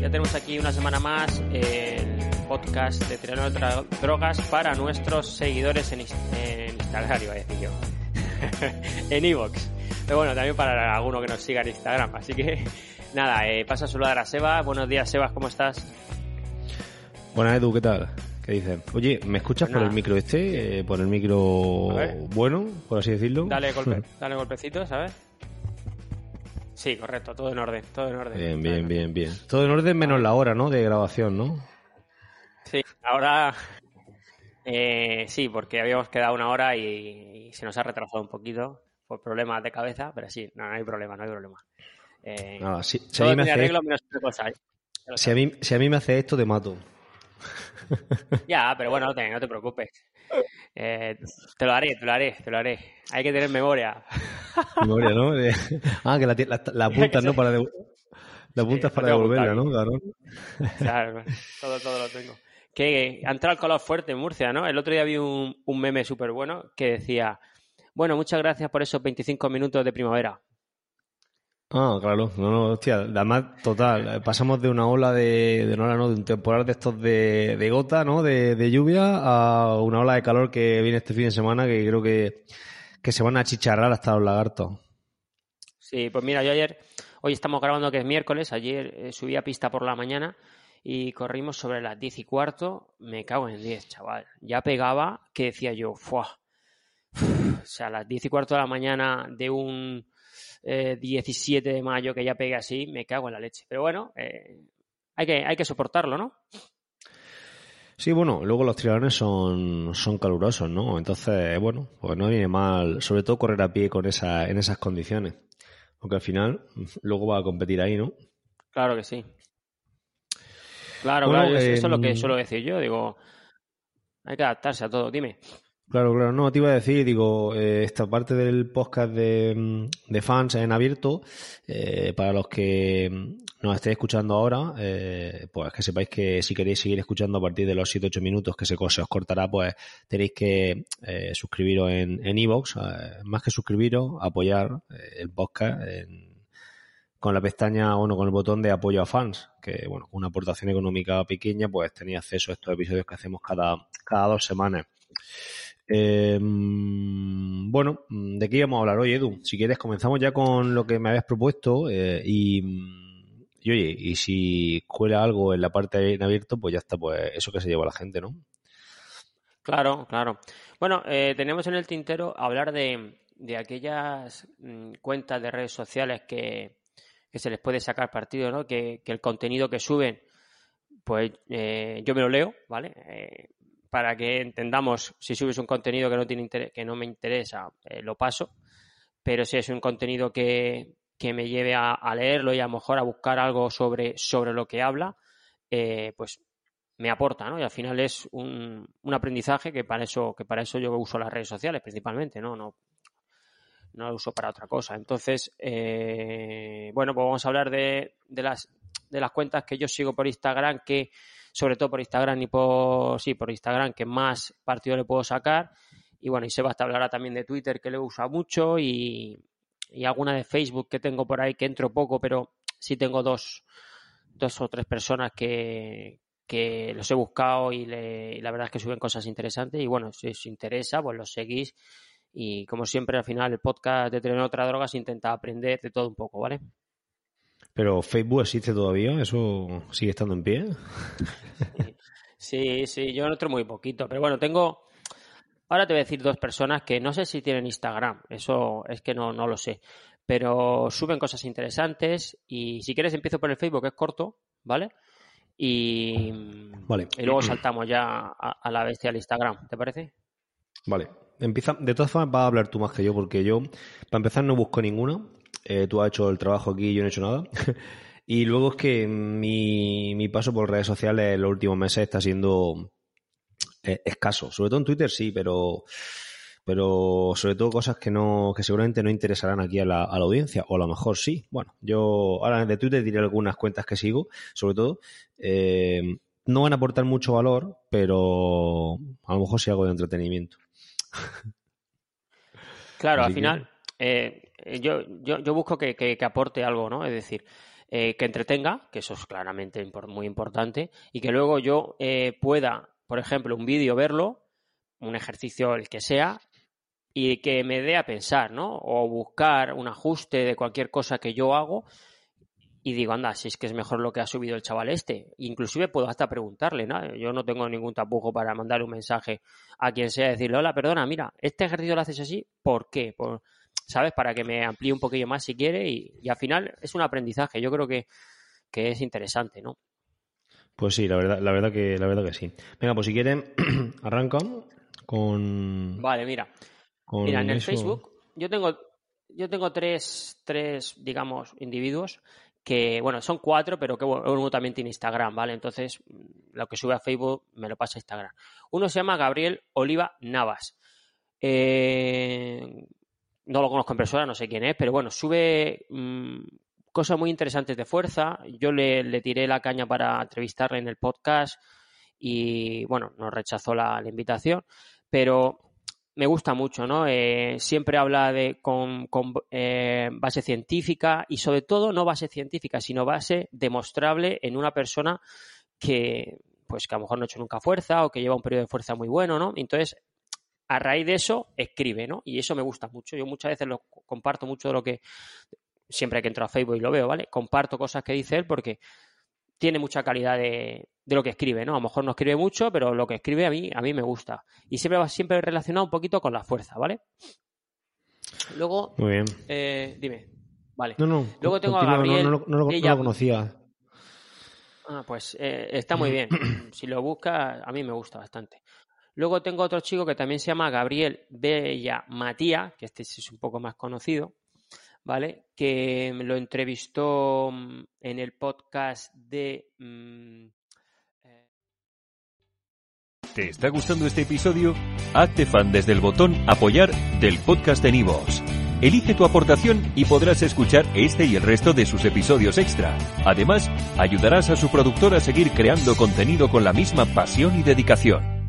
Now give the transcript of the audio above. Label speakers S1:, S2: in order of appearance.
S1: tenemos aquí una semana más el podcast de Tirano de Drogas para nuestros seguidores en, Instagram, iba a decir yo. en Evox. Pero bueno, también para alguno que nos siga en Instagram. Así que nada, eh, pasa a saludar a Seba. Buenos días, Sebas, ¿cómo estás?
S2: Buenas, Edu, ¿qué tal? ¿Qué dices? Oye, ¿me escuchas pues por el micro este? Eh, ¿Por el micro bueno, por así decirlo?
S1: Dale, golpe, dale golpecito, ¿sabes? Sí, correcto, todo en orden, todo en orden.
S2: Bien, bien, bien, bien. Todo en orden menos la hora, ¿no? De grabación, ¿no?
S1: Sí, ahora eh, sí, porque habíamos quedado una hora y, se nos ha retrasado un poquito por problemas de cabeza, pero sí, no, hay problema, no hay problema.
S2: Eh, si, a mí me hace... Si a, mí, si a mí me hace esto, te mato.
S1: ya, pero bueno, no te, no te preocupes. Eh, te lo haré, te lo haré, te lo haré. Hay que tener memoria.
S2: Memoria, ¿no? ah, que la, la, la apuntas, ¿no? Para La apuntas para devolverla, ¿no? Claro.
S1: claro, todo, todo lo tengo. Que ha entrado el color fuerte en Murcia, ¿no? El otro día vi un, un meme súper bueno que decía, bueno, muchas gracias por esos 25 minutos de primavera.
S2: Ah, claro, no, no, hostia, además, total, pasamos de una ola de, de una ola. De un temporal de estos de, de gota, ¿no? De, de, lluvia a una ola de calor que viene este fin de semana que creo que, que se van a chicharrar hasta los lagartos.
S1: Sí, pues mira, yo ayer, hoy estamos grabando que es miércoles, ayer eh, subí a pista por la mañana y corrimos sobre las diez y cuarto, me cago en diez, chaval. Ya pegaba que decía yo, ¡fuah! O sea, las diez y cuarto de la mañana de un 17 eh, de mayo que ya pegue así, me cago en la leche. Pero bueno, eh, hay, que, hay que soportarlo, ¿no?
S2: Sí, bueno, luego los triatlones son, son calurosos, ¿no? Entonces, bueno, pues no viene mal, sobre todo correr a pie con esa, en esas condiciones. Aunque al final, luego va a competir ahí, ¿no?
S1: Claro que sí. Claro, claro, eso es lo que em, suelo decir yo, digo, hay que adaptarse a todo, dime.
S2: Claro, claro, no, te iba a decir, digo, eh, esta parte del podcast de, mm, de fans en abierto, eh, para los que mm, nos estéis escuchando ahora, eh, pues que sepáis que si queréis seguir escuchando a partir de los 7-8 minutos que se, se, os cortará, pues tenéis que eh, suscribiros en Evox, en más que suscribiros, apoyar el podcast con la pestaña, bueno, con el botón de apoyo a fans, que bueno, con una aportación económica pequeña, pues tenéis acceso a estos episodios que hacemos cada, cada dos semanas. Eh, bueno, ¿de qué íbamos a hablar hoy, Edu? Si quieres, comenzamos ya con lo que me habías propuesto eh, y, y, oye, y si cuela algo en la parte en abierto, pues ya está, pues eso que se lleva la gente, ¿no?
S1: Claro, claro. Bueno, eh, tenemos en el tintero hablar de, de aquellas mm, cuentas de redes sociales que, que, se les puede sacar partido, ¿no? Que, que el contenido que suben, pues eh, yo me lo leo, ¿vale? Para que entendamos si subes un contenido que no, tiene que no me interesa, eh, lo paso. Pero si es un contenido que, que me lleve a, leerlo y a lo mejor a buscar algo sobre, sobre lo que habla, eh, pues me aporta, ¿no? Y al final es un, un, aprendizaje que para eso, que para eso yo uso las redes sociales principalmente, ¿no? No, no lo uso para otra cosa. Entonces, eh, bueno, pues vamos a hablar de, de, las, de las cuentas que yo sigo por Instagram que sobre todo por Instagram y por, sí, por Instagram, que más partido le puedo sacar. Y bueno, y Sebas te hablará también de Twitter, que le usa mucho, y, y alguna de Facebook que tengo por ahí, que entro poco, pero sí tengo dos, dos o tres personas que, que los he buscado y, le, la verdad es que suben cosas interesantes. Y bueno, si os interesa, pues los seguís. Y como siempre, al final, el podcast de Tener Otra Droga intenta aprender de todo un poco, ¿vale?
S2: Pero Facebook existe todavía, eso sigue estando en pie.
S1: Sí, sí, yo entro muy poquito, pero bueno, tengo, ahora te voy a decir dos personas que no sé si tienen Instagram, eso es que no, no lo sé, pero suben cosas interesantes y si quieres empiezo por el Facebook, que es corto, ¿vale? Y,
S2: vale.
S1: y luego saltamos ya a, la bestia del Instagram, ¿te parece?
S2: Vale. Empieza, de todas formas vas a hablar tú más que yo, porque yo, para empezar, no busco ninguna. Eh, tú has hecho el trabajo aquí y yo no he hecho nada. y luego es que mi, mi paso por redes sociales en los últimos meses está siendo eh, escaso. Sobre todo en Twitter sí, pero pero sobre todo cosas que no que seguramente no interesarán aquí a la, a la audiencia o a lo mejor sí bueno yo ahora de Twitter diré algunas cuentas que sigo sobre todo eh, no van a aportar mucho valor pero a lo mejor sí algo de entretenimiento
S1: claro al final eh, yo, yo, yo busco que, que, aporte algo, ¿no? Es decir, eh, que entretenga, que eso es claramente muy importante, y que luego yo eh, pueda, por ejemplo, un vídeo verlo, un ejercicio el que sea, y que me dé a pensar, ¿no? O buscar un ajuste de cualquier cosa que yo hago y digo, anda, si es que es mejor lo que ha subido el chaval este. Inclusive puedo hasta preguntarle, ¿no? Yo no tengo ningún tapujo para mandar un mensaje a quien sea, decirle, hola, perdona, mira, este ejercicio lo haces así, ¿por qué? ¿Sabes? Para que me amplíe un poquillo más si quiere y, al final es un aprendizaje. Yo creo que, que, es interesante, ¿no?
S2: Pues sí, la verdad, la verdad que, la verdad que sí. Venga, pues si quieren, arranca con...
S1: Vale, mira. mira, en el Facebook yo tengo, yo tengo tres, tres, digamos, individuos que, bueno, son cuatro, pero que uno también tiene Instagram, ¿vale? Entonces, lo que sube a Facebook me lo pasa a Instagram. Uno se llama Gabriel Oliva Navas. Eh, no lo conozco en persona, no sé quién es, pero bueno, sube mm, cosas muy interesantes de fuerza. Yo le, le, tiré la caña para entrevistarle en el podcast y, bueno, nos rechazó la, invitación, pero me gusta mucho, ¿no? Eh, siempre habla de con, eh, base científica y sobre todo no base científica, sino base demostrable en una persona que, pues que a lo mejor no ha hecho nunca fuerza o que lleva un periodo de fuerza muy bueno, ¿no? Entonces, a raíz de eso, escribe, ¿no? Y eso me gusta mucho. Yo muchas veces lo comparto mucho de lo que, siempre que entro a Facebook y lo veo, ¿vale? Comparto cosas que dice él porque tiene mucha calidad de, de, lo que escribe, ¿no? A lo mejor no escribe mucho, pero lo que escribe a mí, a mí me gusta. Y siempre va siempre relacionado un poquito con la fuerza, ¿vale? Luego,
S2: Muy bien.
S1: Eh, dime, vale.
S2: No, no.
S1: Luego tengo a Gabriel.
S2: No, no, lo conocía.
S1: Ah, pues eh, está muy bien. si lo buscas, a mí me gusta bastante. Luego tengo otro chico que también se llama Gabriel Bella Matía, que este es un poco más conocido, ¿vale? Que lo entrevistó mm, en el podcast de... Mm,
S3: eh, ¿Te está gustando este episodio? Hazte fan desde el botón apoyar del podcast de Nivos. Elige tu aportación y podrás escuchar este y el resto de sus episodios extra. Además, ayudarás a su productor a seguir creando contenido con la misma pasión y dedicación.